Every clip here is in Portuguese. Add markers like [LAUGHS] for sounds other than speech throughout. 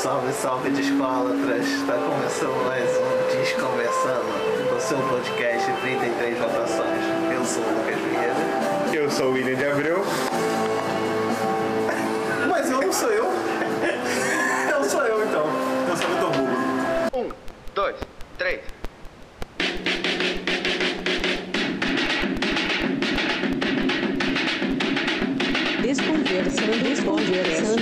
Salve, salve de escolatras! Está começando mais um Desconversando, o seu podcast 33 votações. Eu sou o Lucas Vieira. Eu sou o William de Abreu. Mas eu não sou eu. eu sou eu então. Eu sou o Vitor Hugo. Um, dois, três. Desconversando, desconversando,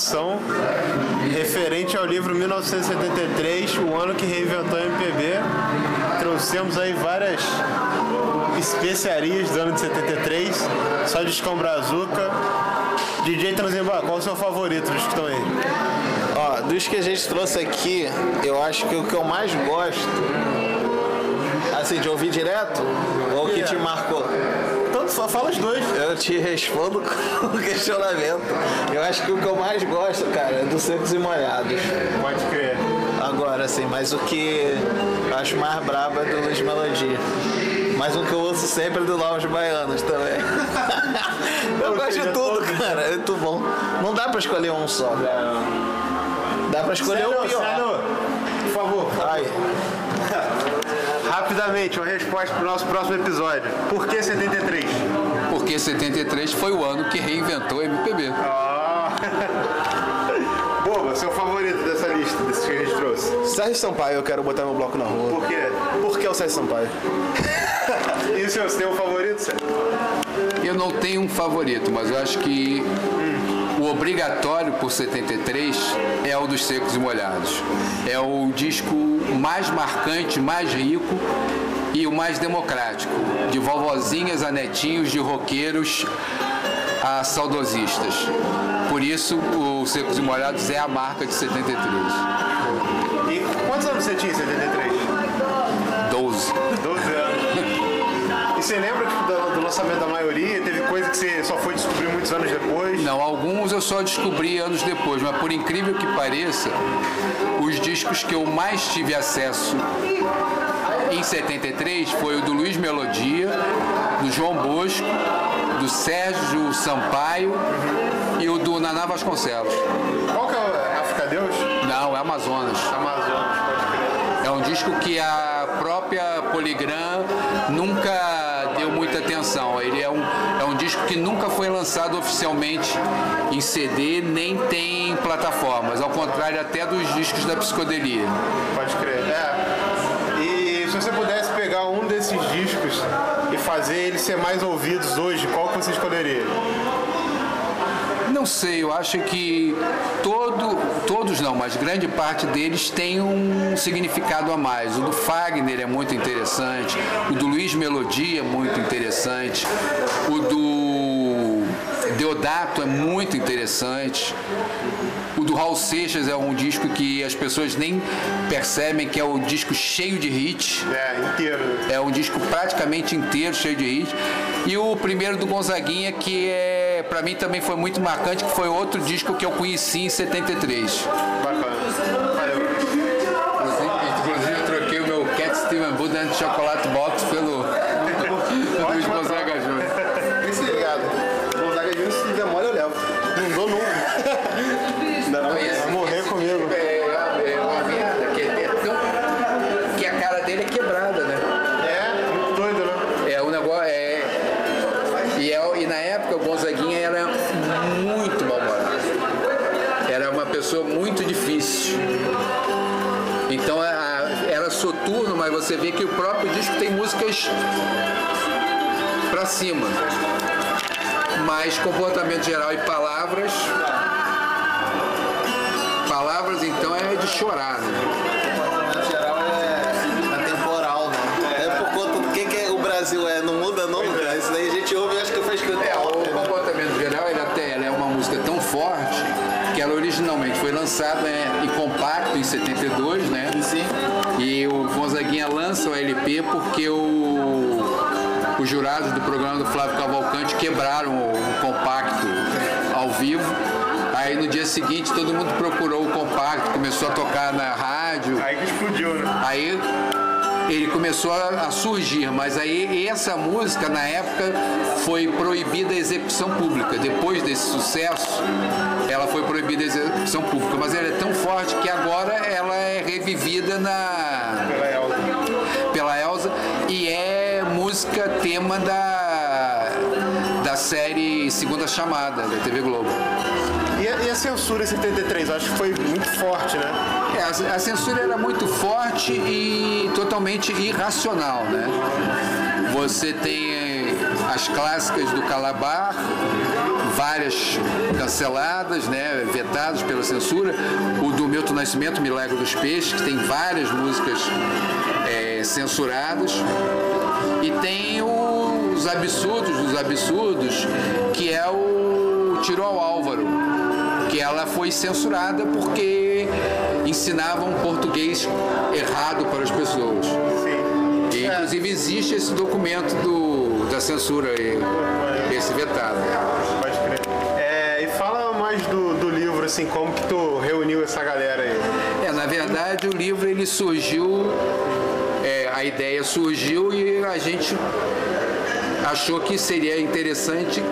exposição referente ao livro 1973, o ano que reinventou a MPB. Trouxemos aí várias especiarias do ano de 73, só discão brazuca. DJ Transembar, qual o seu favorito dos que estão aí? Ó, dos que a gente trouxe aqui, eu acho que o que eu mais gosto, assim, de ouvir direto, ou o que te marcou? Só fala os dois. Eu te respondo [LAUGHS] com o questionamento. Eu acho que o que eu mais gosto, cara, é dos secos e molhados. Pode crer. Agora, assim, mas o que eu acho mais brabo é do Luiz Melodia. Mas o que eu ouço sempre é do Novos Baianos também. [LAUGHS] eu gosto de tudo, cara. É muito bom. Não dá pra escolher um só. Dá pra escolher o Célio, pior. Célio, por favor, Aí. Rapidamente, uma resposta pro nosso próximo episódio. Por que 73? Porque 73 foi o ano que reinventou a MPB. Ah. [LAUGHS] Boba, seu favorito dessa lista, desses que a gente trouxe. Sérgio Sampaio, eu quero botar meu bloco na rua. Por quê? Por que o Sérgio Sampaio? [LAUGHS] E o seu, você tem um favorito, Sérgio? Eu não tenho um favorito, mas eu acho que o obrigatório por 73 é o dos Secos e Molhados. É o disco mais marcante, mais rico e o mais democrático. De vovozinhas a netinhos, de roqueiros a saudosistas. Por isso, o Secos e Molhados é a marca de 73. E quantos anos você tinha em 73? 12. 12 anos. E você lembra tipo, do, do lançamento da maioria? Teve coisa que você só foi descobrir muitos anos depois? Não, alguns eu só descobri anos depois, mas por incrível que pareça, os discos que eu mais tive acesso em 73 foi o do Luiz Melodia, do João Bosco, do Sérgio Sampaio e o do Naná Vasconcelos. Qual que é o África Deus? Não, é Amazonas. Amazonas, pode crer. É um disco que a própria Polygram nunca deu muita atenção. Ele é um, é um disco que nunca foi lançado oficialmente em CD, nem tem plataformas, ao contrário até dos discos da psicodelia. Pode crer. É. E se você pudesse pegar um desses discos e fazer eles ser mais ouvidos hoje, qual que você escolheria? Não sei, eu acho que todo, todos não, mas grande parte deles tem um significado a mais. O do Fagner é muito interessante, o do Luiz Melodia é muito interessante, o do Deodato é muito interessante. O do Raul Seixas é um disco que as pessoas nem percebem que é o disco cheio de hits. É, inteiro. É um disco praticamente inteiro, cheio de hits. E o primeiro do Gonzaguinha, que é, para mim também foi muito marcante, que foi outro disco que eu conheci em 73. Bacana. Valeu. Inclusive, eu troquei o meu Cat Steven Buddha de Chocolate você vê que o próprio disco tem músicas pra cima. Mas comportamento geral e palavras. Palavras então é de chorar, né? No geral é atemporal, né? É por conta do que, que o Brasil é, não muda nunca. Isso daí a gente ouve e acho que foi escrito É, o né? comportamento geral, ele até ela é uma música tão forte que ela originalmente foi lançada né, em compacto em 72, né? Sim. Lança o LP porque o, os jurados do programa do Flávio Cavalcante quebraram o, o compacto ao vivo. Aí no dia seguinte todo mundo procurou o compacto, começou a tocar na rádio. Aí que explodiu, né? Aí ele começou a, a surgir, mas aí essa música na época foi proibida a execução pública. Depois desse sucesso, ela foi proibida a execução pública, mas ela é tão forte que agora ela é revivida na música tema da da série Segunda Chamada da TV Globo. E a, e a censura em 73? Eu acho que foi muito forte, né? É, a, a censura era muito forte e totalmente irracional, né? Você tem as clássicas do Calabar, várias canceladas, né, vetadas pela censura. O do Milton Nascimento, Milagre dos Peixes, que tem várias músicas é, censuradas. E tem os absurdos dos absurdos, que é o Tiro ao Álvaro, que ela foi censurada porque ensinavam português errado para as pessoas. Sim. E, inclusive existe esse documento do, da censura, aí, esse vetado. Pode crer. É, e fala mais do, do livro, assim, como que tu reuniu essa galera aí? É, na verdade o livro ele surgiu, a ideia surgiu e a gente achou que seria interessante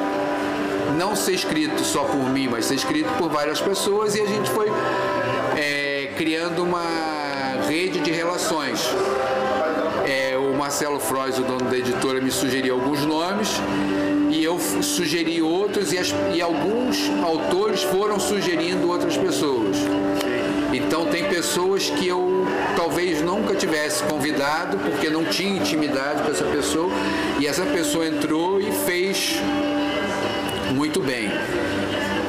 não ser escrito só por mim, mas ser escrito por várias pessoas e a gente foi é, criando uma rede de relações. É, o Marcelo Frois, o dono da editora, me sugeriu alguns nomes e eu sugeri outros e, as- e alguns autores foram sugerindo outras pessoas. Então tem pessoas que eu talvez nunca tivesse convidado porque não tinha intimidade com essa pessoa e essa pessoa entrou e fez muito bem.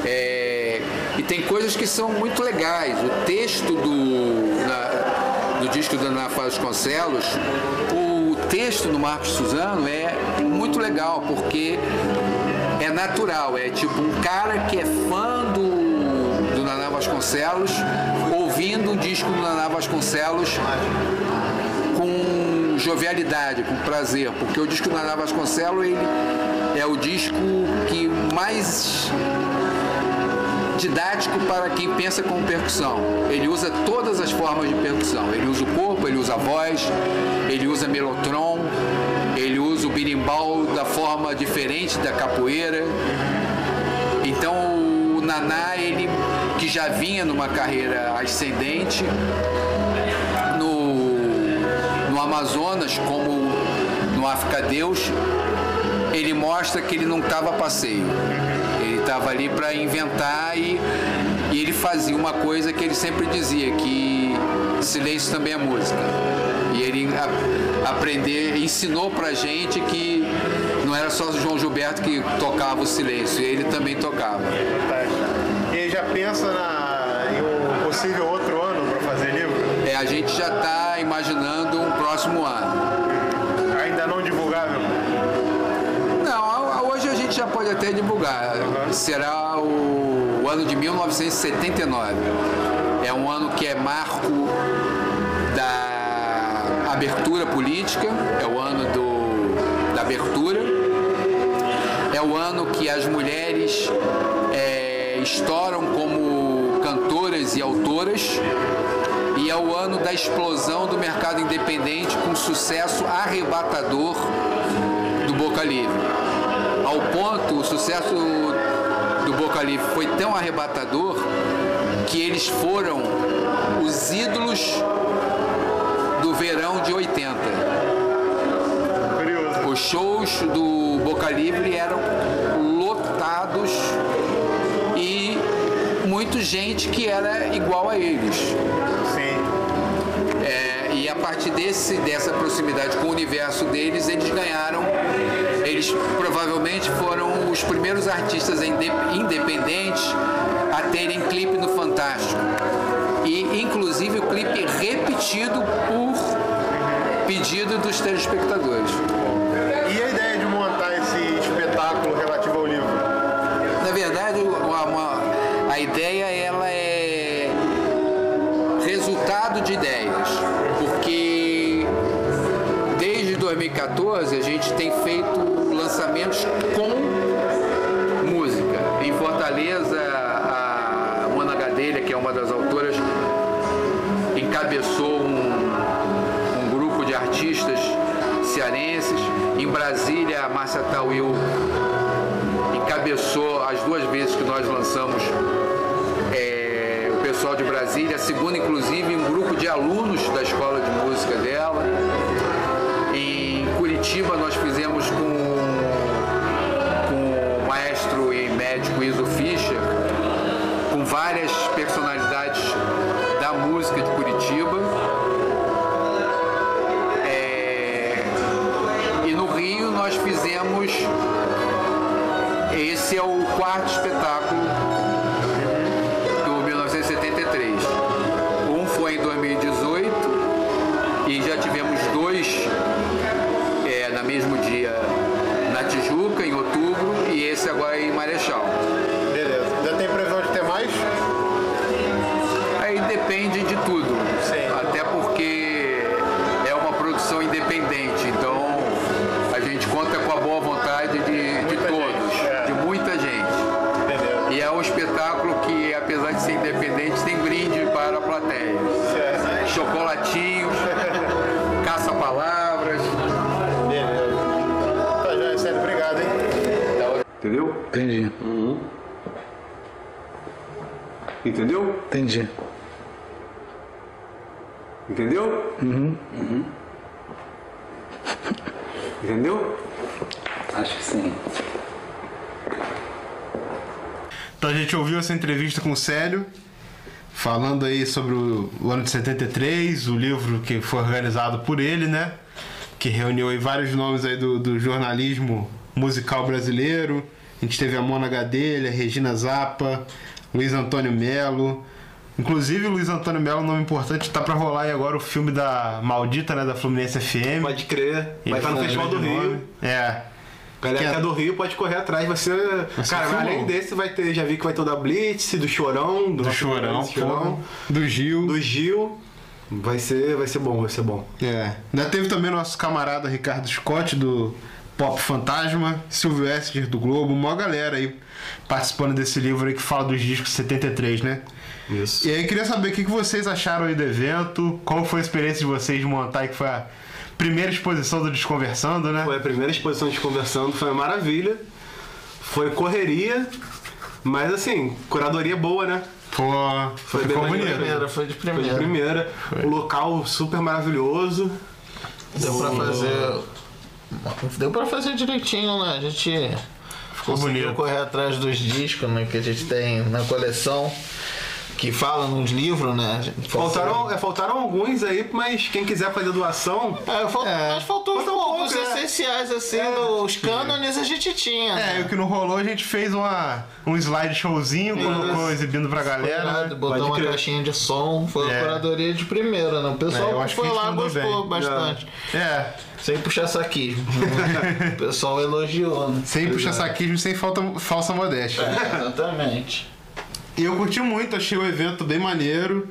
É, e tem coisas que são muito legais. O texto do, na- do disco da Ana Vasconcelos, o texto do Marcos Suzano é muito legal, porque é natural, é tipo um cara que é fã do, do Naná Vasconcelos, ouvindo o disco do Naná Vasconcelos com jovialidade, com prazer, porque o disco do Naná Vasconcelos ele é o disco que mais didático para quem pensa com percussão. Ele usa todas as formas de percussão. Ele usa o corpo, ele usa a voz, ele usa melotron, ele usa o birimbau da forma diferente da capoeira. Então o Naná, ele que já vinha numa carreira ascendente no, no Amazonas, como no África Deus, ele mostra que ele não estava passeio. Ele estava ali para inventar e, e ele fazia uma coisa que ele sempre dizia, que silêncio também é música. E ele a, aprender, ensinou pra gente que não era só o João Gilberto que tocava o silêncio, ele também tocava. E já pensa na, em um possível outro ano para fazer livro? É, a gente já está imaginando um próximo ano. Ainda não divulgável? Não, hoje a gente já pode até divulgar. Será o, o ano de 1979. É um ano que é marco da abertura política, é o ano do, da abertura, é o ano que as mulheres estouram como cantoras e autoras. E é o ano da explosão do mercado independente com sucesso arrebatador do Boca Livre. Ao ponto, o sucesso do Boca Livre foi tão arrebatador que eles foram os ídolos do verão de 80. Curioso. Os shows do Boca Livre eram lotados gente que era igual a eles. Sim. É, e a partir desse, dessa proximidade com o universo deles, eles ganharam. Eles provavelmente foram os primeiros artistas inde- independentes a terem clipe no Fantástico. E inclusive o clipe repetido por pedido dos telespectadores. gente tem feito lançamentos com música. Em Fortaleza, a Mona Gadelha, que é uma das autoras, encabeçou um, um grupo de artistas cearenses. Em Brasília, a Márcia Tauil encabeçou as duas vezes que nós lançamos é, o pessoal de Brasília, a segunda inclusive um grupo de alunos da escola de música dela. Curitiba nós fizemos com, com o maestro e médico Iso Fischer, com várias personalidades da música de Curitiba. É, e no Rio nós fizemos. Esse é o quarto espetáculo na Tijuca, em outubro, e esse agora em Marechal. Beleza. Já tem previsão de ter mais? Aí depende de tudo. Até Entendi. Entendeu? Entendi. Entendeu? Uhum. Entendeu? Acho que sim. Então a gente ouviu essa entrevista com o Célio, falando aí sobre o, o ano de 73, o livro que foi organizado por ele, né? Que reuniu aí vários nomes aí do, do jornalismo musical brasileiro. A gente teve a Mona Gadelha, Regina Zappa, Luiz Antônio Melo. Inclusive, Luiz Antônio Melo, um nome importante, tá pra rolar aí agora o filme da Maldita, né? Da Fluminense FM. Pode crer. Ele Vai estar no foi Festival do Rio. nome. É. Galera Que é- é do Rio pode correr atrás. Vai ser. ser cara, filmão. além desse, vai ter. Já vi que vai ter o da Blitz, do Chorão, do, Do Chorão, Chorão. Do Gil. do Gil. Vai ser, vai ser bom, vai ser bom. É. Ainda teve também nosso camarada Ricardo Scott do Pop Fantasma, Silvio Ester do Globo, uma galera aí participando desse livro aí que fala dos discos 73, né? Isso. E aí queria saber o que vocês acharam aí do evento, como foi a experiência de vocês de montar aí que foi a primeira exposição do Desconversando, né? Foi a primeira exposição de conversando, foi uma maravilha. Foi correria, mas assim, curadoria boa, né? Pô, Foi ficou bem bonito. maneiro. foi de Foi de primeira. O local super maravilhoso. Deu pra fazer. Deu pra fazer direitinho, né? A gente Ficou conseguiu bonito. correr atrás dos discos né, que a gente tem na coleção, que fala nos livros, né? Faltaram, é, faltaram alguns aí, mas quem quiser fazer doação, É, fal- É. Mas faltou os Faltou um poucos pouco, é. essenciais, assim, É. dos cânones a gente tinha. É, e né? o que não rolou, a gente fez uma, um slide showzinho, colocou exibindo pra galera. Né? botou uma crer. caixinha de som, foi É. a curadoria de primeira, né? O É, pessoal foi lá gostou bem. bastante. É, Sem puxar saquismo. [LAUGHS] o pessoal elogiou, né? sem puxar saquismo, sem falta, falsa modéstia. É, exatamente. E eu curti muito, achei o evento bem maneiro.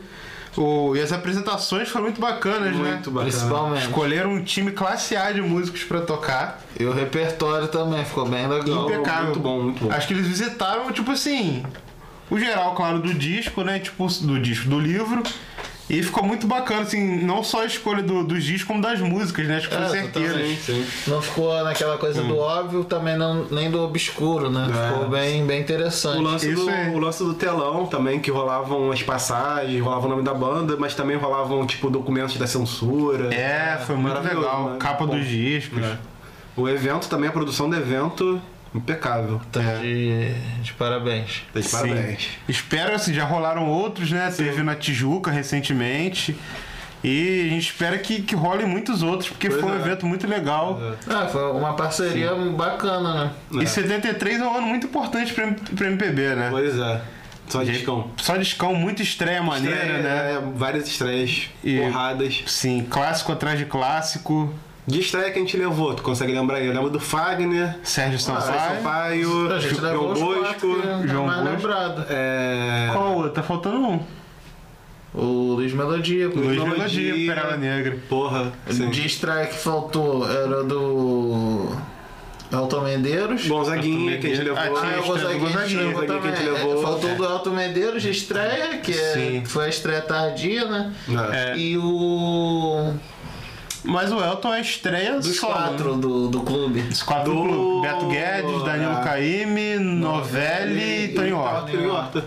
O, e as apresentações foram muito bacanas, né? muito bacana. Principalmente. Escolheram um time classe A de músicos pra tocar. E o repertório também ficou bem legal. Impecável. muito bom, muito bom. Acho que eles visitaram, tipo assim, o geral, claro, do disco, né? Tipo, do disco, do livro. E ficou muito bacana, assim, não só a escolha do- dos discos, como das músicas, né? Acho que É, certeiras. Não ficou naquela coisa Hum. do óbvio, também não, nem do obscuro, né? É. Ficou bem, bem interessante. O lance, Isso do, é. o lance do telão também, que rolavam as passagens, rolava o nome da banda, mas também rolavam, tipo, documentos da censura. É, foi muito legal. né? Capa Bom. dos discos. É. O evento também, a produção do evento, impecável. Tá de, de parabéns. Tá de Sim. parabéns. Espero, assim, já rolaram outros, né? Teve na Tijuca recentemente. E a gente espera que, que role muitos outros, porque Pois foi um é. evento muito legal. Ah, foi uma parceria bacana, né? E 73 é um ano muito importante pra, pra MPB, né? Pois é. Só discão. Só discão, muita estreia maneira, Estreia, né? é, várias estreias, E- porradas. Sim, clássico atrás de clássico. De estreia que a gente levou, tu consegue lembrar aí? Eu lembro do Fagner, Sérgio Zé Sampaio. Sampaio, A gente João Bosco, é João mais Bosco. lembrado. é... Qual outro? Tá faltando um. O Luiz Melodia. Luiz Melodia. Melodia, Perala Negra. Porra, sim. De estreia que faltou era do Elton Medeiros. Gonzaguinha, que a gente levou. Ah, Ah, tinha o Gonzaguinha Gonzaguinha que a gente levou. É, Faltou do Elton Medeiros de estreia, que é- foi a estreia tardia, né? É. E o. Mas o Elton é estreia Dos solo, quatro né? do, do clube. Os quatro do, Do- clube. Beto Guedes, Danilo é. Caymmi, Novelli e Tony Horta. Tony Horta.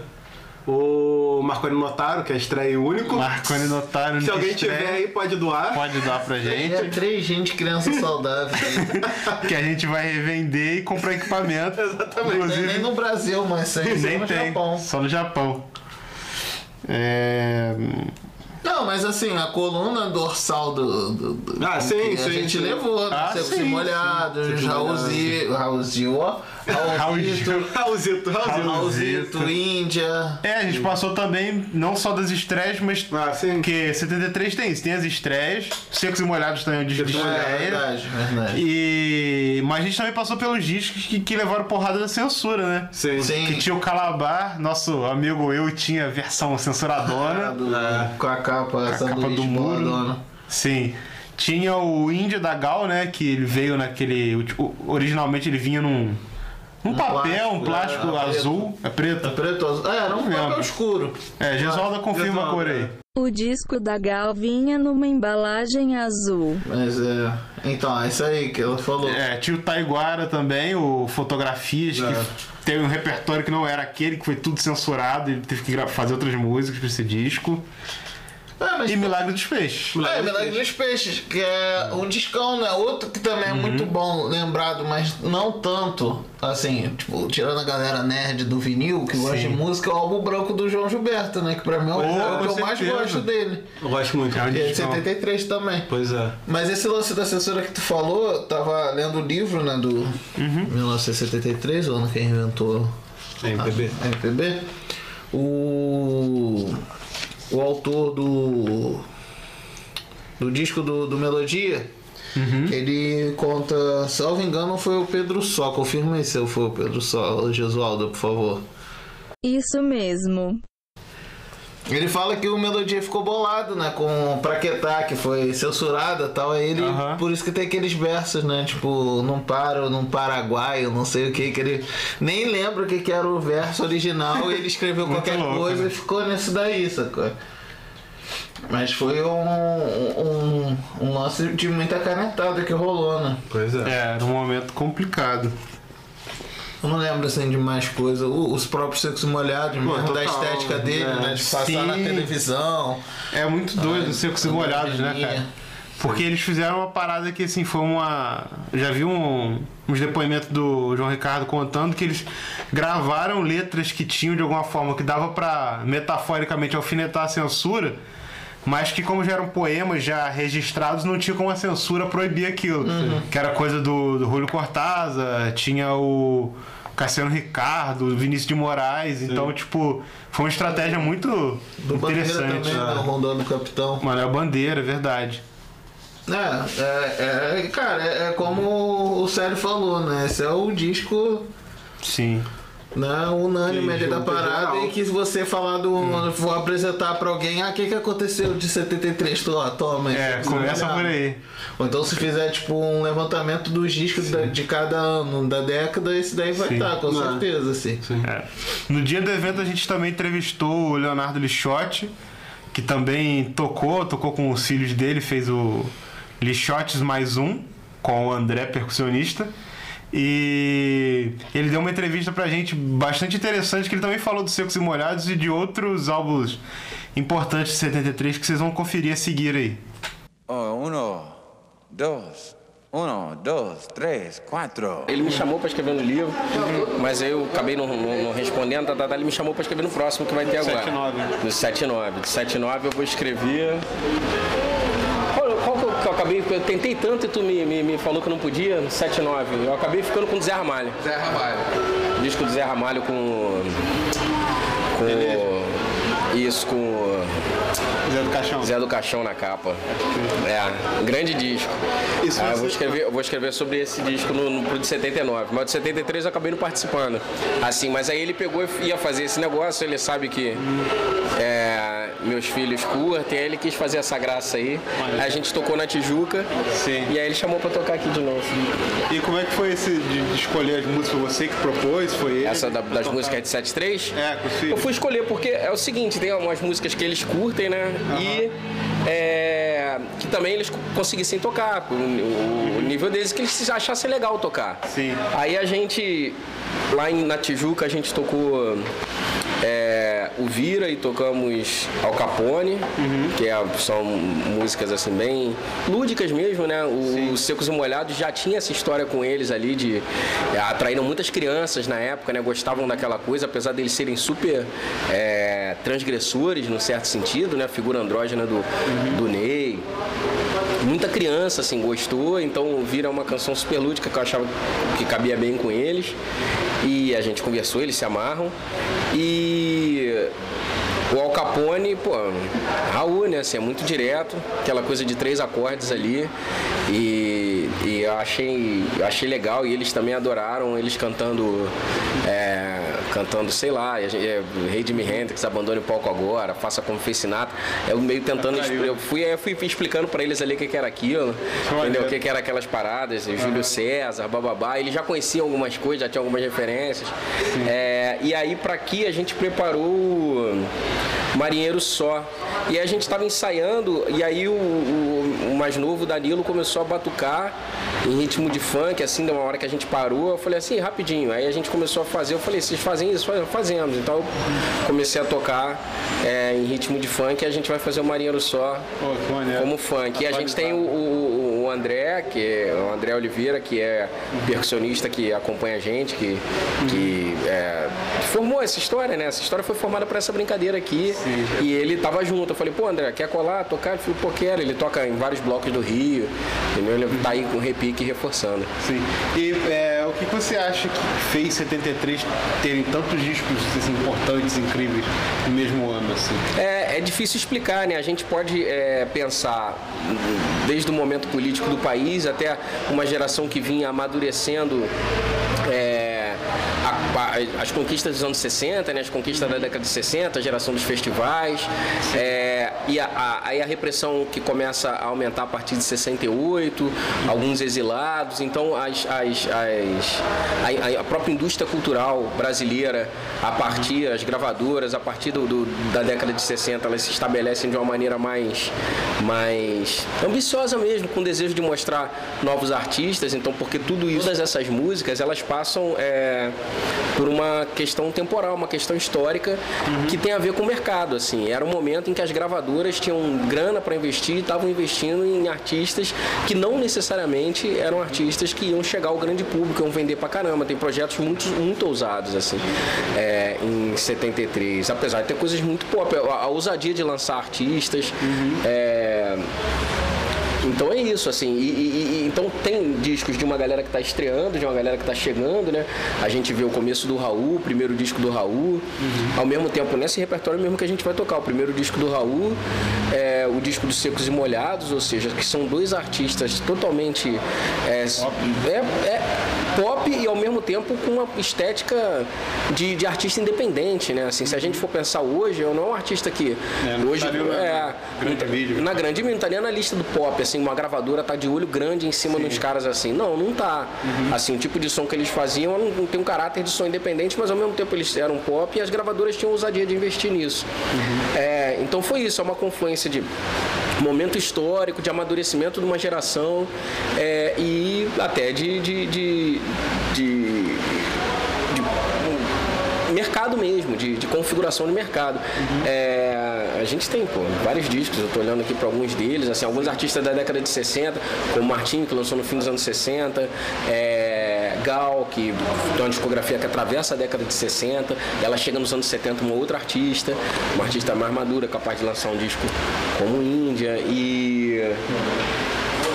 O Marconi Notaro, que é estreia único. Marconi Notário Se alguém tiver estreia, aí, pode doar. pode dar pra É gente. três gente criança saudável. [LAUGHS] Que a gente vai revender e comprar equipamento. [LAUGHS] Exatamente. Tem nem no Brasil, mas isso aí [LAUGHS] só Nem no tem, Japão. só no Japão. É... Não, mas assim, a coluna dorsal do. do- do- Ah, que sim, a sim, gente sim. levou, né? Ah, Secos sim, e molhados, sim. Raulzito. Raulzito, Raulzito, Índia. é, a gente passou também, não só das estreias, mas. Ah, sim. Porque 73 tem isso, tem as estreias, Secos e Molhados também é um disco de Secos e É, estreia. verdade, verdade. E... Mas a gente também passou pelos discos que, que levaram porrada da censura, né? Sim. Sim. Que tinha o Calabar, nosso amigo eu tinha a versão censuradona. Do- Com a capa, a capa do muro. Sim. Tinha o Índia da Gal, né? Que ele veio naquele. Originalmente ele vinha num. Um, papel, um plástico, plástico é, preto. azul. É preto? Preto, azul. É, era um lembro. papel escuro. É, Gesualda confirma a cor aí. é. O disco da Gal vinha numa embalagem azul. Mas é. Então, é isso aí que ela falou. É, tinha o Taiguara também, o Fotografias, É. que teve um repertório que não era aquele, que foi tudo censurado, ele teve que fazer outras músicas pra esse disco. É, mas E Milagre dos Peixes. É, Milagre dos Peixes, que é um discão, né? Outro que também é muito bom, lembrado, mas não tanto. Assim, tipo, tirando a galera nerd do vinil, que gosta de música, é o álbum branco do João Gilberto, né? Que pra mim é o, Oh, é o que eu mais gosto dele. Eu gosto muito. É um é de discão. 73 também. Pois é. Mas esse lance da censura que tu falou, eu tava lendo o livro, né, do 1973, o ano que inventou MPB. a MPB. O, o autor do, do disco do, do Melodia, ele conta, salvo engano, foi o Pedro Só. Confirma aí se foi o Pedro Só, Gesualdo, por favor. Isso mesmo. Ele fala que o Melodia ficou bolado, né? Com Praquetá, que foi censurada e tal. Aí ele. Por isso que tem aqueles versos, né? Tipo, não paro num Paraguai, eu não sei o que. que ele nem lembra o que, que era o verso original. e ele escreveu [LAUGHS] qualquer louco, coisa né? e ficou nisso daí, sacou? Mas foi um, um, um lance de muita canetada que rolou, né? Pois é. É, era um momento complicado. Eu não lembro assim de mais coisa. Os próprios secos molhados, mesmo da total, estética dele, é. né? De passar Sim. na televisão. É muito doido Ai, os secos e molhados, né, cara? Porque eles fizeram uma parada que, assim, foi uma. Já vi um, uns depoimentos do João Ricardo contando que eles gravaram letras que tinham, de alguma forma, que dava pra, metaforicamente, alfinetar a censura, mas que, como já eram poemas já registrados, não tinha como a censura proibir aquilo. Que era coisa do, do Julio Cortázar, tinha o Cassiano Ricardo, o Vinícius de Moraes. Então, tipo, foi uma estratégia muito Do Bandeira interessante. também, né? Rondando o Capitão. Mano, é a bandeira, é verdade. É, é, é, cara, é, é como o Célio falou, né? Esse é o disco Sim. Né, unânime da parada geral. e que se você falar do. Vou apresentar pra alguém, ah, o que, que aconteceu de 73? Tu, ó, toma. É, começa né? por aí. Ou então se fizer tipo um levantamento dos discos da- de cada ano, da década, esse daí vai Sim. estar, com Não. certeza, assim. É. No dia do evento a gente também entrevistou o Leonardo Lixotti, que também tocou, tocou com os filhos dele, fez o Lixotes mais um, com o André, percussionista. E ele deu uma entrevista pra gente bastante interessante, que ele também falou dos Secos e Molhados e de outros álbuns importantes de 73 que vocês vão conferir a seguir aí. Oh, uno, dos, uno, dos, três, quatro. Ele me chamou para escrever no livro, mas eu acabei não, não- não respondendo, tá, tá, tá, ele me chamou para escrever no próximo que vai ter agora. 7-9. No 79. Do 79 eu vou escrever. Qual, qual que eu, que eu acabei. Eu tentei tanto e tu me, me, me falou que não podia, no 79. Eu acabei ficando com o Zé Ramalho. Zé Ramalho. Disco do Zé Ramalho com. Com. Isso, com. Zé do Caixão. Zé do Caixão na capa. É, grande disco. Isso Ah, eu, vou escrever, eu vou escrever sobre esse disco no, no pro de 79. Mas o de 73 eu acabei não participando. Assim, mas aí ele pegou e ia fazer esse negócio, ele sabe que é, meus filhos curtem, aí ele quis fazer essa graça aí. Aí a gente tocou na Tijuca. Sim. E aí ele chamou pra tocar aqui de novo. E como é que foi esse de, de escolher as músicas? Você que propôs? Foi ele? Essa da- das Tocar? músicas de 73? É, com os filhos. Eu fui escolher porque é o seguinte, tem umas músicas que eles curtem, né? E é, é, que também eles conseguissem tocar, o, o- o nível deles que eles achassem legal tocar. Sim. Aí a gente, lá em, na Tijuca, a gente tocou é, o Vira e tocamos Al Capone, que é- são músicas assim bem lúdicas mesmo, né? O, os Secos e Molhados já tinha essa história com eles ali de é, atraíram muitas crianças na época, né? Gostavam daquela coisa, apesar deles serem super é, transgressores, num certo sentido, né? A figura andrógena do, do Ney muita criança assim gostou, então vira uma canção super lúdica que eu achava que cabia bem com eles. E a gente conversou, eles se amarram. E o Al Capone, pô, Raul, né? Assim, é muito direto, aquela coisa de três acordes ali. E, e eu achei, achei legal e eles também adoraram, eles cantando, é, cantando, sei lá, é, Rei Jimi Hendrix, abandone o palco agora, faça como fez Sinatra. Eu meio tentando, expli- eu fui, eu fui explicando pra eles ali o que, que era aquilo, entendeu? O que, que era aquelas paradas, Júlio César, bababá. Eles já conheciam algumas coisas, já tinham algumas referências. É, e aí pra aqui a gente preparou Marinheiro Só. E a gente estava ensaiando, e aí o, o- o mais novo, Danilo, começou a batucar em ritmo de funk, assim, de uma hora que a gente parou, eu falei assim, rapidinho. Aí a gente começou a fazer, eu falei, vocês fazem isso? Fazemos. Então eu comecei a tocar é, em ritmo de funk e a gente vai fazer o Marinheiro Só Pô, como funk. E a gente tem o, o- o André, que é o André Oliveira, que é percussionista que acompanha a gente, que, que é, formou essa história, né? Essa história foi formada para essa brincadeira aqui. E ele tava junto. Eu falei, pô, André, quer colar, tocar? Ele falou, pô, quero. Ele toca em vários blocos do Rio, entendeu? Ele tá aí com repique reforçando. Sim. E é, o que você acha que fez 73 terem tantos discos assim, importantes, incríveis, no mesmo ano, assim? É, é difícil explicar, né? A gente pode é, pensar desde o momento político do país até uma geração que vinha amadurecendo. é, as conquistas dos anos 60, né, as conquistas da década de 60, a geração dos festivais, é, e a, a- aí a repressão que começa a aumentar a partir de 68, alguns exilados, então as, as- as- a, a própria indústria cultural brasileira, a partir, as gravadoras, a partir do, do- da década de 60, elas se estabelecem de uma maneira mais, mais ambiciosa mesmo, com desejo de mostrar novos artistas, então porque tudo isso, todas essas músicas, elas passam é, por uma questão temporal, uma questão histórica que tem a ver com o mercado, assim. Era um momento em que as gravadoras tinham grana para investir e estavam investindo em artistas que não necessariamente eram artistas que iam chegar ao grande público, iam vender pra caramba. Tem projetos muito, muito ousados, assim, é, em 73. Apesar de ter coisas muito pop, a, a ousadia de lançar artistas. é, então é isso, assim. E, e- e- então tem discos de uma galera que está estreando, de uma galera que está chegando, né? A gente vê o começo do Raul, o primeiro disco do Raul. Ao mesmo tempo, nesse repertório mesmo que a gente vai tocar, o primeiro disco do Raul, é, o disco dos Secos e Molhados, ou seja, que são dois artistas totalmente é, é- é pop e ao mesmo tempo com uma estética de, de artista independente, né? Assim, se a gente for pensar hoje, eu não é um artista que É, hoje tá na é, grande na grande mídia, não tá nem na lista do pop, assim, uma gravadora tá de olho grande em cima dos caras assim. Não, não tá. Assim, o tipo de som que eles faziam não, não tem um caráter de som independente, mas ao mesmo tempo eles eram pop e as gravadoras tinham ousadia de investir nisso. É, então foi isso, é uma confluência de momento histórico, de amadurecimento de uma geração é, e até de, de, de, de- mercado mesmo, de, de configuração de mercado. É, a gente tem, pô, vários discos, eu tô olhando aqui para alguns deles, assim, alguns artistas da década de 60, como Martinho, que lançou no fim dos anos 60, é, Gal, que tem uma discografia que atravessa a década de 60, ela chega nos anos 70 uma outra artista, uma artista mais madura, capaz de lançar um disco como Índia e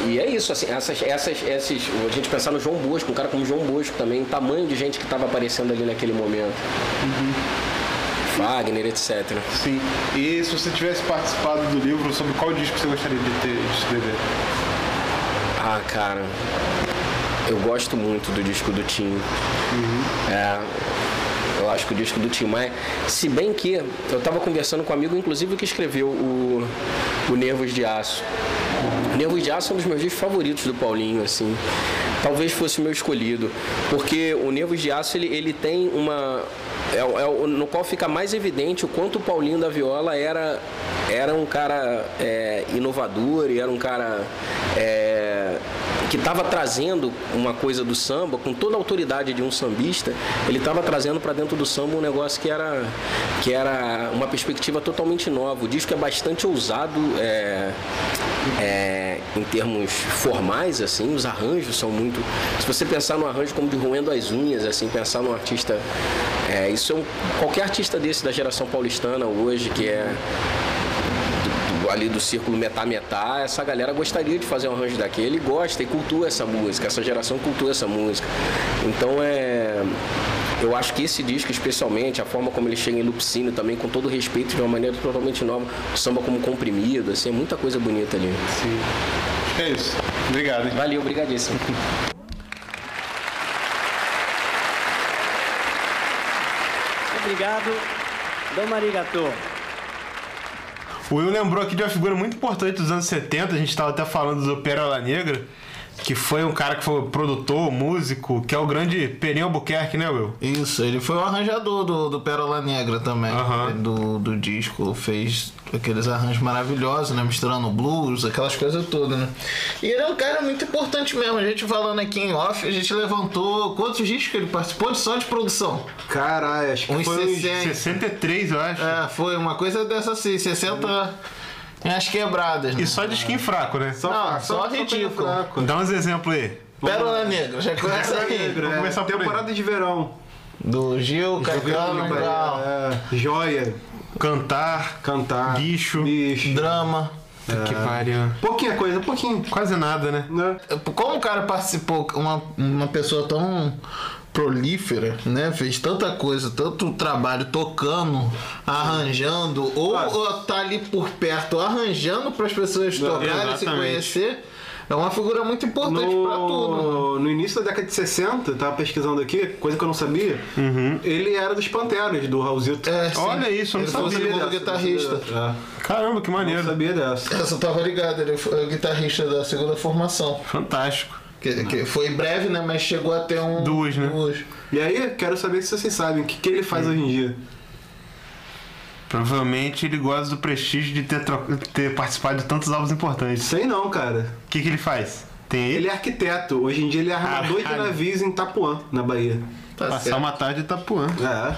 e é isso, assim, essas, essas, esses, a gente pensar no João Bosco, um cara como João Bosco também, o tamanho de gente que estava aparecendo ali naquele momento. Wagner, etc. Sim. E se você tivesse participado do livro, sobre qual disco você gostaria de, ter, de escrever? Ah, cara, eu gosto muito do disco do Tim. É, eu acho que o disco do Tim Maia, se bem que eu estava conversando com um amigo, inclusive, que escreveu o, o Nervos de Aço. Nervos de Aço é um dos meus discos favoritos do Paulinho, assim. talvez fosse o meu escolhido, porque o Nervos de Aço ele, ele tem uma é, o- é o- no qual fica mais evidente o quanto o Paulinho da Viola era era um cara é, inovador e era um cara é, que estava trazendo uma coisa do samba com toda a autoridade de um sambista, ele estava trazendo para dentro do samba um negócio que era que era uma perspectiva totalmente nova. O disco é bastante ousado é, é, em termos formais, assim, os arranjos são muito. Se você pensar no arranjo como de roendo as unhas, assim, pensar num artista, é, isso é um, qualquer artista desse da geração paulistana hoje que é ali do círculo metá-metá, essa galera gostaria de fazer um arranjo daquele gosta e cultua essa música, essa geração cultua essa música. Então é. Eu acho que esse disco, especialmente, a forma como ele chega em Lupicínio também, com todo respeito, de uma maneira totalmente nova, o samba como comprimido, assim, é muita coisa bonita ali. Sim. É isso. Obrigado. Hein? Valeu, obrigadíssimo. Obrigado, Dom Marigatô. O Will lembrou aqui de uma figura muito importante dos anos 70, a gente estava até falando do Pérola Negra, que foi um cara que foi produtor, músico, que é o grande Peninho Albuquerque, né, Will? Isso, ele foi o arranjador do, do Pérola Negra também, do, do disco. Fez aqueles arranjos maravilhosos, né? Misturando blues, aquelas coisas todas, né? E ele é um cara muito importante mesmo. A gente falando aqui em off, a gente levantou quantos discos que ele participou de som de produção? Caralho, acho que Uns foi uns 60. 63, eu acho. É, foi uma coisa dessa assim, 60 em as quebradas. Né? E só de skin fraco, né? Só, Não, só, ridículo. Dá uns exemplos aí. Pérola Negra, já começa Pérola aí. Negra, Vamos é. começar por aí. Temporada de verão. Do Gil, Caetano, Gal. É, joia. Cantar, Cantar. bicho, Bicho. Drama. que pariu. Pouquinha coisa, pouquinho. Quase nada, né? Né? Como o cara participou, uma, uma pessoa tão prolífera, né? Fez tanta coisa, tanto trabalho tocando, arranjando, ou, ou tá ali por perto arranjando para as pessoas Não, tocarem, se conhecer. É uma figura muito importante pra tudo. né? No, no início da década de 60, eu tava pesquisando aqui, coisa que eu não sabia, ele era dos Panteras, do Raulzito. É. Olha isso, eu não Ele foi o sabia. segundo dessa, guitarrista. não sabia dessa. Caramba, que É, não maneiro. sabia dessa. Essa eu tava ligado, ele foi o guitarrista da segunda formação. Fantástico. Que, que foi breve, né? Mas chegou a ter um. Duas, né? Duas. E aí, quero saber se vocês sabem o que, que ele faz hoje em dia. Provavelmente ele gosta do prestígio de ter, tro- ter participado de tantos álbuns importantes. Sei não, cara. O que, que ele faz? Tem ele? Ele é arquiteto. Hoje em dia ele é armador de Caralho. navios em Itapuã, na Bahia. Tá Passar certo. uma tarde em Itapuã. É.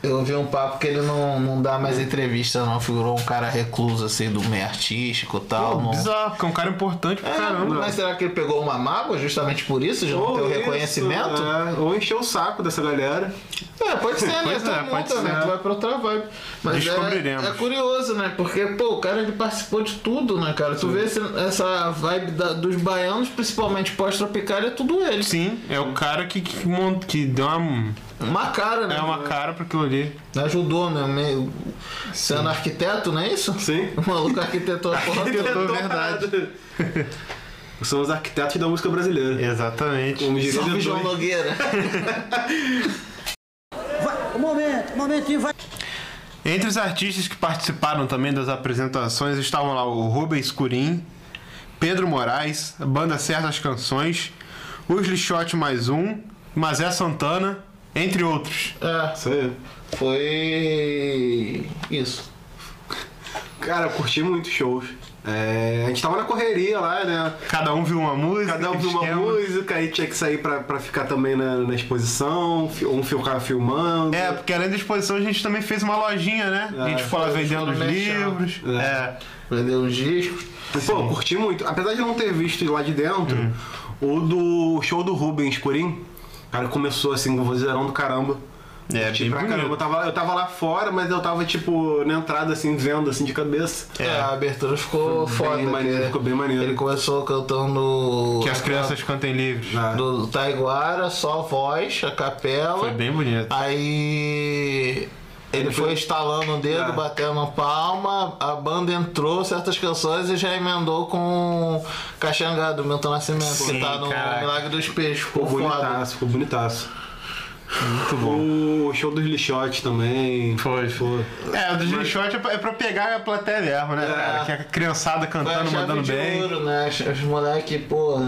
Eu ouvi um papo que ele não, não dá mais entrevista, não. Figurou um cara recluso, assim, do meio artístico e tal. Pô, não... bizarro, porque é um cara importante pra É, caramba. mas será que ele pegou uma mágoa justamente por isso, de não ter o reconhecimento? é. Ou encheu o saco dessa galera. É, pode ser, [LAUGHS] né? Pois é, pode ser. tu vai pra outra vibe. Mas é, Descobriremos. é curioso, né? Porque, pô, o cara ele participou de tudo, né, cara? Tu vê esse- essa vibe da- dos baianos, principalmente pós-tropical, é tudo ele. Sim, é o cara que, que, que deu uma, Uma cara, né? é uma cara pra aquilo ali. Ajudou, né? Meio... Sendo arquiteto, não é isso? Sim. O maluco arquitetou a [LAUGHS] porra toda. Verdade. São os arquitetos da música brasileira. Exatamente. Como diria Salve João D2. Nogueira. [LAUGHS] Um momento, um momentinho, vai. Entre os artistas que participaram também das apresentações estavam lá o Rubens Curim, Pedro Moraes, a banda Certas Canções, os Lixote Mais Um, Mazé Santana, entre outros. É, Isso aí. foi. Isso. Cara, eu curti muito shows. É, a gente tava na correria lá, né? Cada um viu uma música. Cada um viu uma esquema. música, aí tinha que sair pra, pra ficar também na, na exposição, um ficava filmando. É, porque além da exposição a gente também fez uma lojinha, né? a gente foi lá vendendo os livros. É. É. Vendeu os discos. Pô, eu curti muito. Apesar de não ter visto lá de dentro, o do show do Rubens Corim, cara, começou assim com um vozeirão do caramba. É, Curti bem pra caramba. Eu tava, eu tava lá fora, mas eu tava, tipo, na entrada, assim, vendo, assim, de cabeça. É, a abertura ficou foda. bem maneiro, que ficou bem maneiro. Ele começou cantando. Que as crianças cantem livres. Ah. Do Taiguara, só a voz, a capela. Foi bem bonito. Aí. Ele foi instalando o dedo, É. batendo palma, a banda entrou certas canções e já emendou com Caxangá do Milton Nascimento, Sim, que tá no caraca. Milagre dos Peixes. Ficou Ficou foda. bonitaço, ficou bonitaço. Muito bom. O show dos lixotes também. Foi. Foi. É, o do Gilshot é pra- é pra pegar a plateia mesmo, né, É. cara? Que a criançada Foi a cantando, chave mandando de bem. ouro, né? Os, moleques, pô,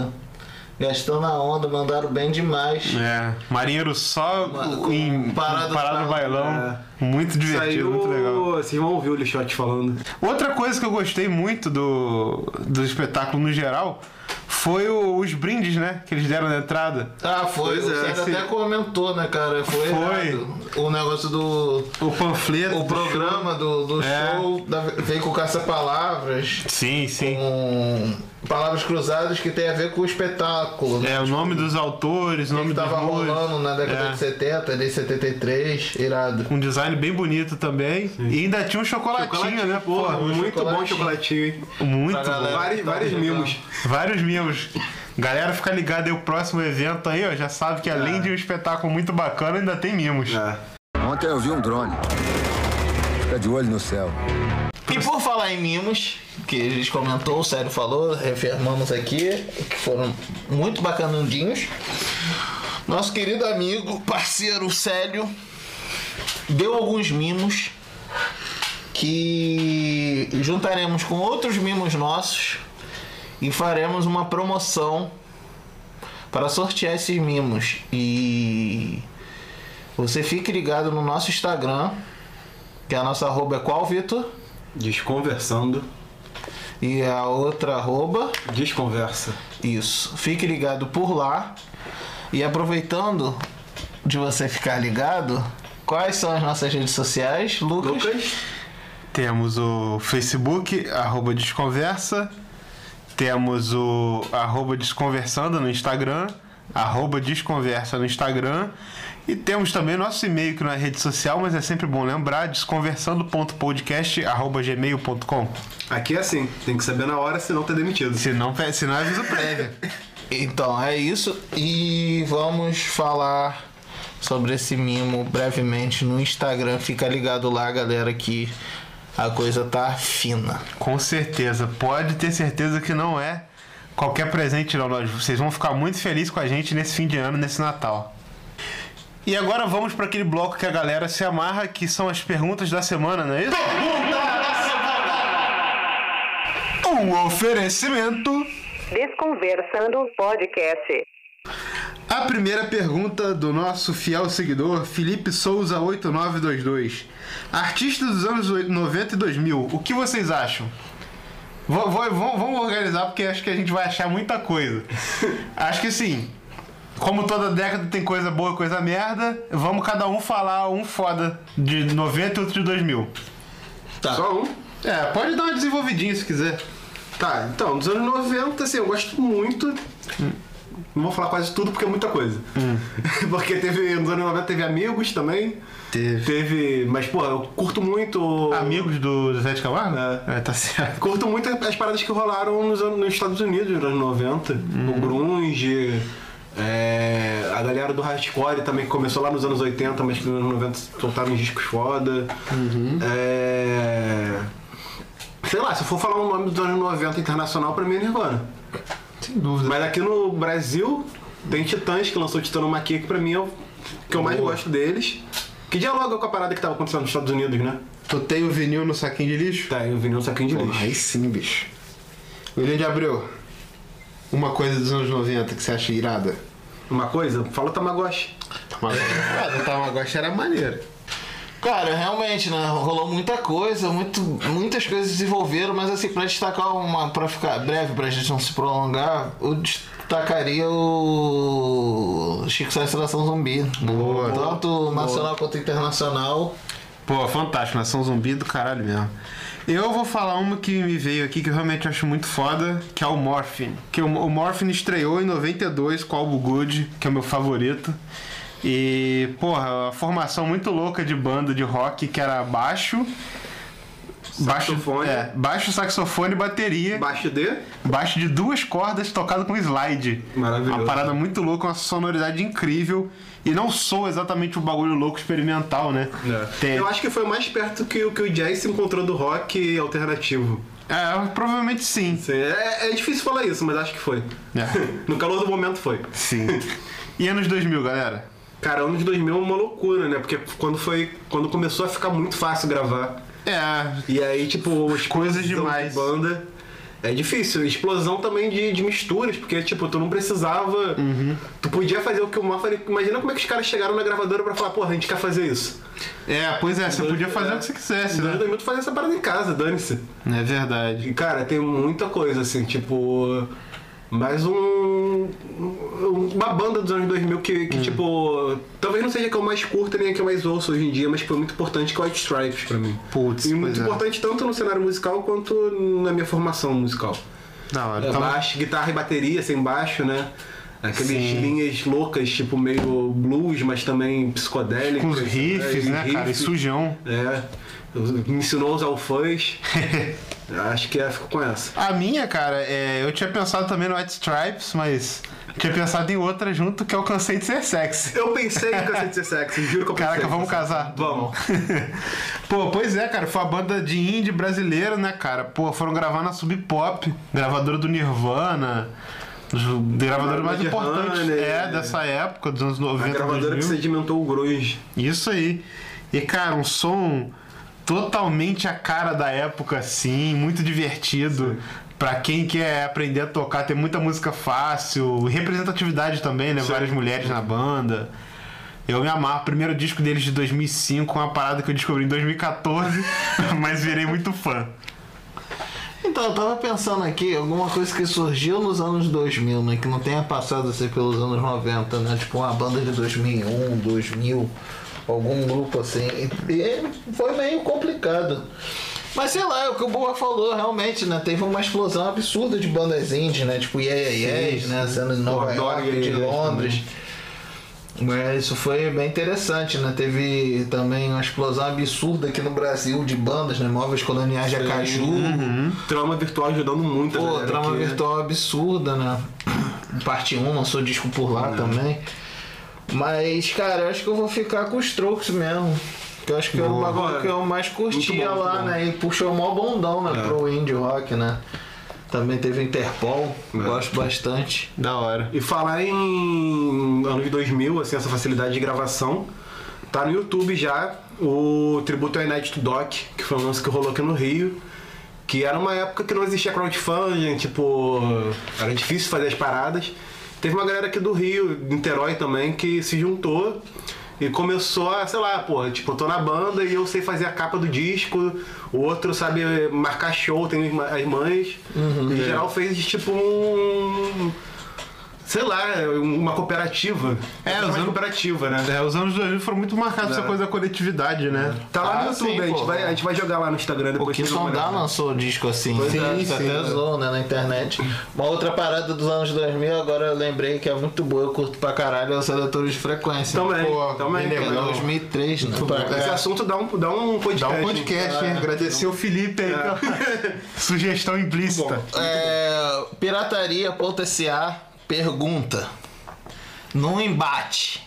Gastando a onda, mandaram bem demais. É, Marinheiro só em Parada Parada, do do Bailão. É. Muito divertido, Saiu, muito legal. Vocês vão ouvir o Lixote falando. Outra coisa que eu gostei muito do, do espetáculo no geral foi o- os brindes, né? Que eles deram na entrada. Ah, foi. Pois o é, sim. até comentou, né, cara? Foi. Foi. errado. O negócio do. O panfleto. O programa do, do É. show da, veio com caça-palavras. Sim, sim. Com palavras cruzadas que tem a ver com o espetáculo. né? É, o nome dos autores, o nome que dos tava rolando na década É. de 70, ali 73, irado. Um design bem bonito também. E ainda tinha um chocolatinho, Chocolatinho, né? pô, Pô, muito bom chocolatinho. chocolatinho, hein? muito Pra bom. Vários, tá vários jogando. mimos. Vários mimos. Galera, fica ligada aí o próximo evento aí, ó. Já sabe que além de um espetáculo muito bacana, ainda tem mimos. É. Ontem eu vi um drone. Fica de olho no céu. E por falar em mimos, que a gente comentou, o Sério falou, reafirmamos aqui, que foram muito bacanandinhos. Nosso querido amigo, parceiro Célio, deu alguns mimos que juntaremos com outros mimos nossos e faremos uma promoção para sortear esses mimos. E você fique ligado no nosso Instagram, que a nossa arroba é qual, Vitor? Desconversando. E a outra arroba. Desconversa. Isso. Fique ligado por lá. E aproveitando de você ficar ligado, quais são as nossas redes sociais, Lucas? Lucas. Temos o Facebook, arroba Desconversa. Temos o arroba Desconversando no Instagram. Arroba Desconversa no Instagram. E temos também nosso e-mail que não é rede social, mas é sempre bom lembrar, desconversando.podcast.gmail.com. Aqui é assim, tem que saber na hora, senão tá demitido. Se não, se não é aviso prévio. [LAUGHS] Então é isso. E vamos falar sobre esse mimo brevemente no Instagram. Fica ligado lá, galera, que a coisa tá fina. Com certeza. Pode ter certeza que não é qualquer presente, não. Vocês vão ficar muito felizes com a gente nesse fim de ano, nesse Natal. E agora vamos para aquele bloco que a galera se amarra, que são as perguntas da semana, não é isso? Um oferecimento. Desconversando Podcast. A primeira pergunta do nosso fiel seguidor, Felipe Souza 8922. Artistas dos anos 90 e 2000, o que vocês acham? Vou- vamos organizar porque acho que a gente vai achar muita coisa. [LAUGHS] acho que sim. Como toda década tem coisa boa e coisa merda, vamos cada um falar um foda de 90 e outro de 2000. Tá. Só um. É, pode dar uma desenvolvidinha se quiser. Tá, então, dos anos 90, assim, eu gosto muito. Não vou falar quase tudo porque é muita coisa. [LAUGHS] porque teve, nos anos 90 teve amigos também. Teve. Teve. Mas, porra, eu curto muito. Amigos do Zé de Camargo? É. tá certo. Curto muito as paradas que rolaram nos, anos- nos Estados Unidos nos anos 90. O grunge, é, a galera do hardcore também que começou lá nos anos 80, mas que nos anos 90 soltaram discos foda. É, sei lá, se eu for falar um nome dos anos 90 internacional, pra mim é Nirvana. Sem dúvida. Mas aqui no Brasil tem Titãs que lançou Titã no Maquia, que pra mim é o que eu mais Boa. gosto deles. Que dialoga com a parada que tava acontecendo nos Estados Unidos, né? Tu tem o vinil no saquinho de lixo? Tá, eu vi um saquinho de Porra, lixo. aí sim, bicho. William de Abreu, uma coisa dos anos 90 que você acha irada? Uma coisa, fala Tamagotchi. Tamagotchi. Ah, do Tamagotchi era maneiro. Cara, realmente, né? Rolou muita coisa, muito, muitas coisas desenvolveram, mas assim, pra destacar uma, pra ficar breve, pra gente não se prolongar, eu destacaria o Chico Sainz Nação Zumbi. Boa. Tanto nacional quanto internacional. Pô, fantástico, nação zumbi do caralho mesmo. Eu vou falar uma que me veio aqui que eu realmente acho muito foda, que é o Morphin. Que o, Morphin estreou em 92 com o álbum Good, que é o meu favorito. E, porra, a formação muito louca de banda de rock que era baixo. Saxofone. Baixo, é, baixo, saxofone e bateria. Baixo D. Baixo de duas cordas tocado com slide. Maravilhoso. Uma parada muito louca, uma sonoridade incrível. E não sou exatamente um bagulho louco experimental, né? Tem- Eu acho que foi mais perto que, o- que o jazz se encontrou do rock alternativo. É, provavelmente sim. Sim, é, é difícil falar isso, mas acho que foi. É. [LAUGHS] No calor do momento foi. Sim. E anos 2000, galera? Cara, anos 2000 é uma loucura, né? Porque quando foi. Quando começou a ficar muito fácil gravar. É. E aí, tipo, as Coisas demais. De banda. é difícil. Explosão também de, de misturas, porque, tipo, tu não precisava. Tu podia fazer o que o Mafra. Imagina como é que os caras chegaram na gravadora pra falar, porra, a gente quer fazer isso. É, pois é, você podia fazer o que você quisesse, né? 2000 tu fazia essa parada em casa, dane-se. É verdade. E, cara, tem muita coisa, assim, tipo. Mais um. um- Uma banda dos anos 2000 que, que tipo. Talvez não seja a que eu mais curto nem a que eu mais ouço hoje em dia, mas foi muito importante que é o White Stripes pra mim. Putz, E muito é. importante tanto no cenário musical quanto na minha formação musical. Da hora. É, Tava- baixo, guitarra e bateria sem baixo, né? Aqueles Sim. linhas loucas, tipo meio blues, mas também psicodélicas. Com os riffs, é, né, cara? E riffs. sujão. É. Me ensinou a usar o fuzz. [LAUGHS] Acho que é, fico com essa. A minha, cara, é, eu tinha pensado também no White Stripes, mas tinha pensado em outra junto que eu cansei de ser sexy. Eu pensei em Cansei de Ser Sexy, juro que eu pensei. Caraca, vamos casar? Vamos. [LAUGHS] Pô, pois é, cara, foi a banda de indie brasileira, né, cara? Pô, foram gravar na Sub Pop, gravadora do Nirvana, dos gravadores mais Blade importantes Runner, é, é. dessa época, dos anos A 90, gravadora que 2000. sedimentou o grunge. Isso aí. E, cara, um som totalmente a cara da época, assim, muito divertido. Pra quem quer aprender a tocar, tem muita música fácil, representatividade também, né? Várias mulheres na banda. Eu me amarro. Primeiro disco deles de 2005, uma parada que eu descobri em 2014, [LAUGHS] mas virei muito fã. Então, eu tava pensando aqui, alguma coisa que surgiu nos anos 2000, né? Que não tenha passado assim pelos anos 90, né? Tipo uma banda de 2001, 2000, algum grupo assim. E foi meio complicado. Mas sei lá, é o que o Boa falou, realmente, né? Teve uma explosão absurda de bandas indies, né? Tipo Yeah Yeah Yes, né? Sendo de Nova York, de Londres. Mas isso foi bem interessante, né? Teve também uma explosão absurda aqui no Brasil de bandas, né? Móveis Coloniais de Acaju. Trama virtual ajudando muito. Pô, galera trama aqui. virtual absurda, né? Parte 1 lançou disco por lá também. Mas, cara, eu acho que eu vou ficar com os Strokes mesmo. Que eu acho que é o bagulho que eu mais curtia bom, lá, né? E puxou mó bondão, né? É. Pro indie rock, né? Também teve Interpol, gosto bastante. Da hora. E falar em anos 2000, assim, essa facilidade de gravação, tá no YouTube já o tributo ao Inédito Doc, que foi um lance que rolou aqui no Rio, que era uma época que não existia crowdfunding, tipo, era difícil fazer as paradas. Teve uma galera aqui do Rio, Niterói também, que se juntou e começou a, sei lá, pô, tipo, eu tô na banda e eu sei fazer a capa do disco, o outro sabe marcar show, tem as mães. Uhum. em geral fez tipo um. Sei lá, uma cooperativa. É, uma usando- cooperativa, né? É, os anos 2000 foram muito marcados essa É. coisa da coletividade, né? Tá lá Ah, no YouTube, sim, a, gente pô. vai, a gente vai jogar lá no Instagram O depois. que uma Sondar olhada. lançou o disco assim. Pois sim, é, sim, até é. zoou, né, na internet. Uma outra parada dos anos 2000, agora eu lembrei que é muito boa, eu curto pra caralho, é os seletores de frequência. Também, Pô, também. Que é legal. 2003, né? Esse assunto dá um, dá um podcast. Dá um podcast, hein? Agradecer o Felipe aí pela [LAUGHS] sugestão implícita. É, pirataria.sa pergunta. Num embate.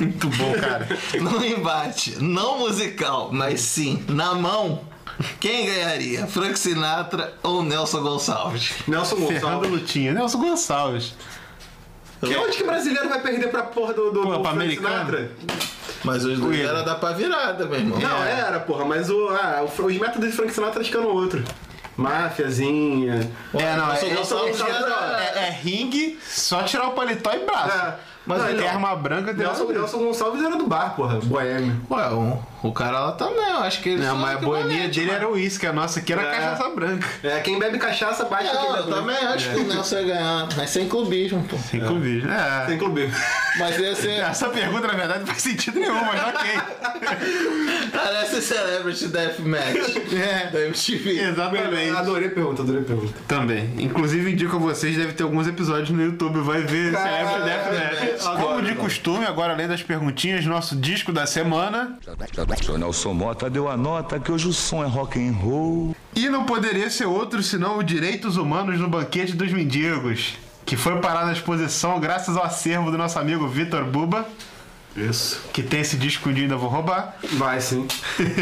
Muito bom, cara. [LAUGHS] Num embate, não musical, mas sim na mão, quem ganharia? Frank Sinatra ou Nelson Gonçalves? Nelson Fernando Gonçalves. Lutinha. Nelson Gonçalves. Que onde que brasileiro vai perder pra porra do, do, Pô, do pra Frank americano? Sinatra? Mas os dois era dar pra virada, meu irmão. Não, era, porra, mas o, ah, os métodos de Frank Sinatra acho que eram outro. Máfiazinha. É, não, é, é, é, é ringue, só tirar o paletó e braço. É. Mas Não, ele então, é arma branca tem Nelson. Nelson Gonçalves era do bar, porra, boêmio. Ué, o, o cara lá também, eu acho que ele. Não, mas a boemia dele mano. era o uísque, a nossa aqui era É. cachaça branca. É, quem bebe cachaça baixa quem Não, bebe. eu também acho que o Nelson ia ganhar, mas sem clubismo, pô. Sem clubismo. É. Tem clube. Mas ia ser. Essa pergunta, na verdade, não faz sentido nenhum, mas ok. [LAUGHS] Parece Celebrity Deathmatch. [LAUGHS] É. da MTV. Exatamente. Adorei a pergunta, adorei a pergunta. Também. Inclusive, indico a vocês, deve ter alguns episódios no YouTube. Vai ver Celebrity Deathmatch. Adoro, Como de adoro. costume, agora além das perguntinhas, nosso disco da semana. Seu Nelson Mota deu a nota que hoje o som é rock and roll. E não poderia ser outro senão o Direitos Humanos no Banquete dos Mendigos, que foi parar na exposição graças ao acervo do nosso amigo Vitor Buba, Isso. que tem esse disco que dia ainda vou roubar. Vai sim.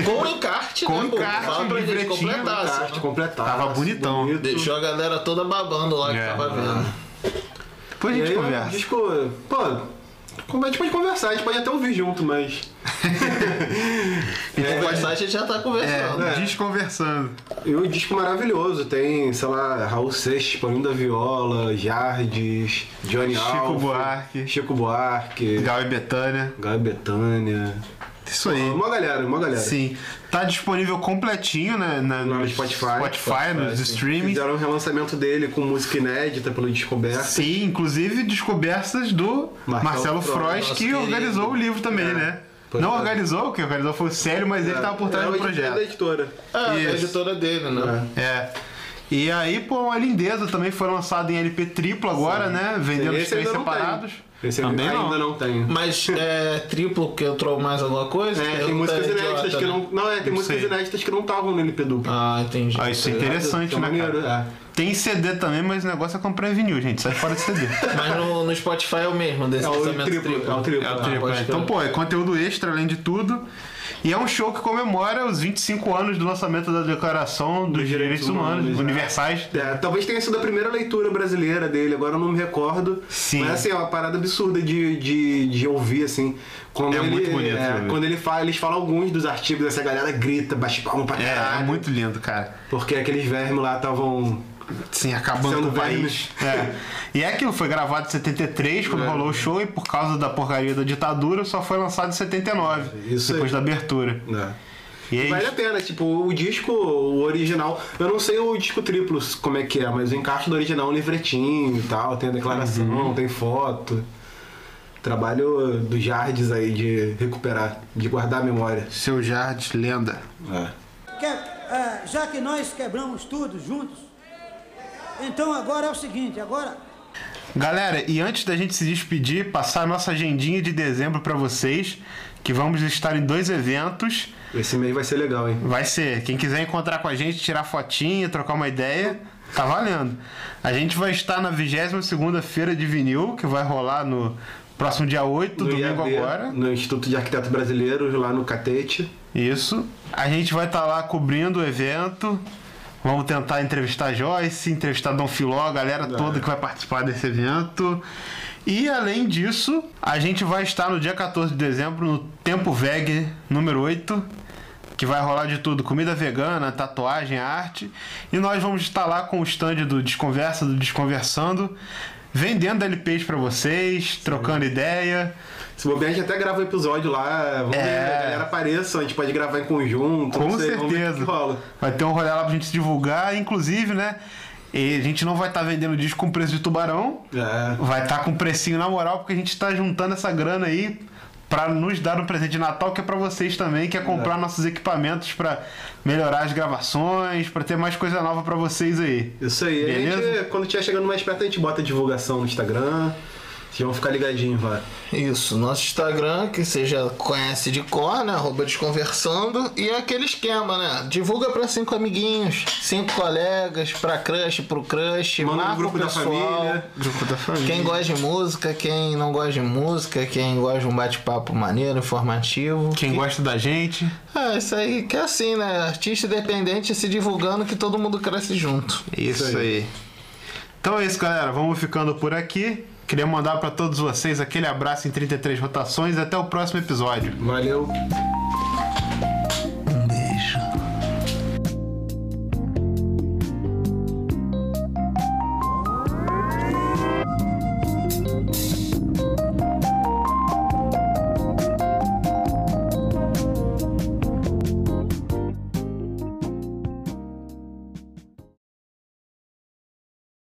Com encarte, Com né, pô? encarte, Fala pra gente completar. Arte assim. completar. Tava bonitão. Deixou a galera toda babando lá que É. tava vendo. Depois a E gente aí, conversa. o disco, pô, a gente pode conversar, a gente pode até ouvir junto, mas Então, mais tarde a gente já tá conversando. É, desconversando. E o disco maravilhoso, tem, sei lá, Raul Seixas, Paulinho da Viola, Jardes, Johnny Chico Alves, Buarque. Chico Buarque, Gal e Betânia. Gal e Betânia. Isso aí. Uma galera, uma galera. Sim. Tá disponível completinho né, na, No no Spotify. Spotify, nos sim. streamings. Fizeram um relançamento dele com música inédita pelo Descoberta. Sim, inclusive descobertas do Marcelo Marcelo, Frois, que querido. organizou o livro também, É. né? Pois Não é. organizou, quem organizou foi o Célio, mas ele tava por trás é, do projeto. da editora. Ah, a Isso. editora dele, né? É. E aí, pô, uma lindeza também foi lançado em LP triplo agora, né? Vendendo os três separados. tem. Esse Também ainda não. não tem. Mas é triplo que entrou mais alguma coisa? É, tem músicas tô inéditas idiota, que né? não. Não, é, tem Não músicas sei. inéditas que não estavam no LP duplo. Ah, entendi. Ah, isso é interessante, né, maneiro, cara? é. Tem CD também, mas o negócio é comprar em vinil, gente. Sai fora de CD. [LAUGHS] Mas no, no Spotify é o mesmo, desse É o triplo, triplo. é o triplo. É o Ah, triplo, é. crer. Então, pô, é conteúdo extra além de tudo. E é um show que comemora os 25 anos do lançamento da Declaração dos, Direitos, Humanos, Humanos, é. Universais. É, talvez tenha sido a primeira leitura brasileira dele, agora eu não me recordo. Sim. Mas assim, é uma parada absurda de, de, de ouvir, assim. Quando É ele, muito bonito é, quando ele fala, eles falam alguns dos artigos, essa galera grita, bate palma pra É, caralho. é muito lindo, cara. Porque aqueles vermes lá estavam. Sim, acabando Sendo com o país. É. E é aquilo, foi gravado em 73, quando É. rolou o show, e por causa da porcaria da ditadura, só foi lançado em 79, Isso depois aí. da abertura. aí, Vale a pena, tipo, o disco, o original, eu não sei o disco triplo como é que é, mas o encaixe do original é um livretinho e tal, tem a declaração, Uhum. tem foto. Trabalho do Jardes aí de recuperar, de guardar a memória. seu Jardes, lenda. É. Que- é, já que nós quebramos tudo juntos, então agora é o seguinte, agora Galera, e antes da gente se despedir, passar a nossa agendinha de dezembro pra vocês, que vamos estar em dois eventos. Esse mês vai ser legal, hein? Vai ser, quem quiser encontrar com a gente, tirar fotinha, trocar uma ideia, tá valendo. A gente vai estar na 22ª Feira de Vinil, que vai rolar no próximo dia 8, No domingo IAB, agora. No Instituto de Arquitetos Brasileiros, lá no Catete. Isso. A gente vai estar lá cobrindo o evento. Vamos tentar entrevistar a Joyce, entrevistar Dom Filó, a galera toda que vai participar desse evento. E além disso, a gente vai estar no dia 14 de dezembro no Tempo Veg número 8, que vai rolar de tudo: comida vegana, tatuagem, arte. E nós vamos estar lá com o stand do Desconversa, do Desconversando, vendendo LPs pra vocês, trocando ideia. Se bobear, a gente até grava um episódio lá. Vamos É. ver, a galera apareça, a gente pode gravar em conjunto. Com sei, certeza. Vai ter um rolê lá pra gente divulgar, inclusive, né? E a gente não vai estar vendendo disco com preço de tubarão, É. vai estar com precinho na moral, porque a gente tá juntando essa grana aí pra nos dar um presente de Natal que é pra vocês também, que é comprar nossos equipamentos pra melhorar as gravações, pra ter mais coisa nova pra vocês aí. Isso aí. A Beleza? gente, quando estiver chegando mais perto, a gente bota a divulgação no Instagram. Vocês vão ficar ligadinhos lá. Isso, nosso Instagram, que você já conhece de cor, né? Arroba Desconversando. E é aquele esquema, né? Divulga pra cinco amiguinhos, cinco colegas, pra crush, pro crush, Manda marca grupo o da pessoal. família. Grupo da família. Quem gosta de música, quem não gosta de música, quem gosta de um bate-papo maneiro, informativo. Quem gosta da gente. É, isso aí que é assim, né? Artista independente se divulgando que todo mundo cresce junto. Isso aí. Então é isso, galera. Vamos ficando por aqui. Queria mandar pra todos vocês aquele abraço em 33 rotações até o próximo episódio. Valeu.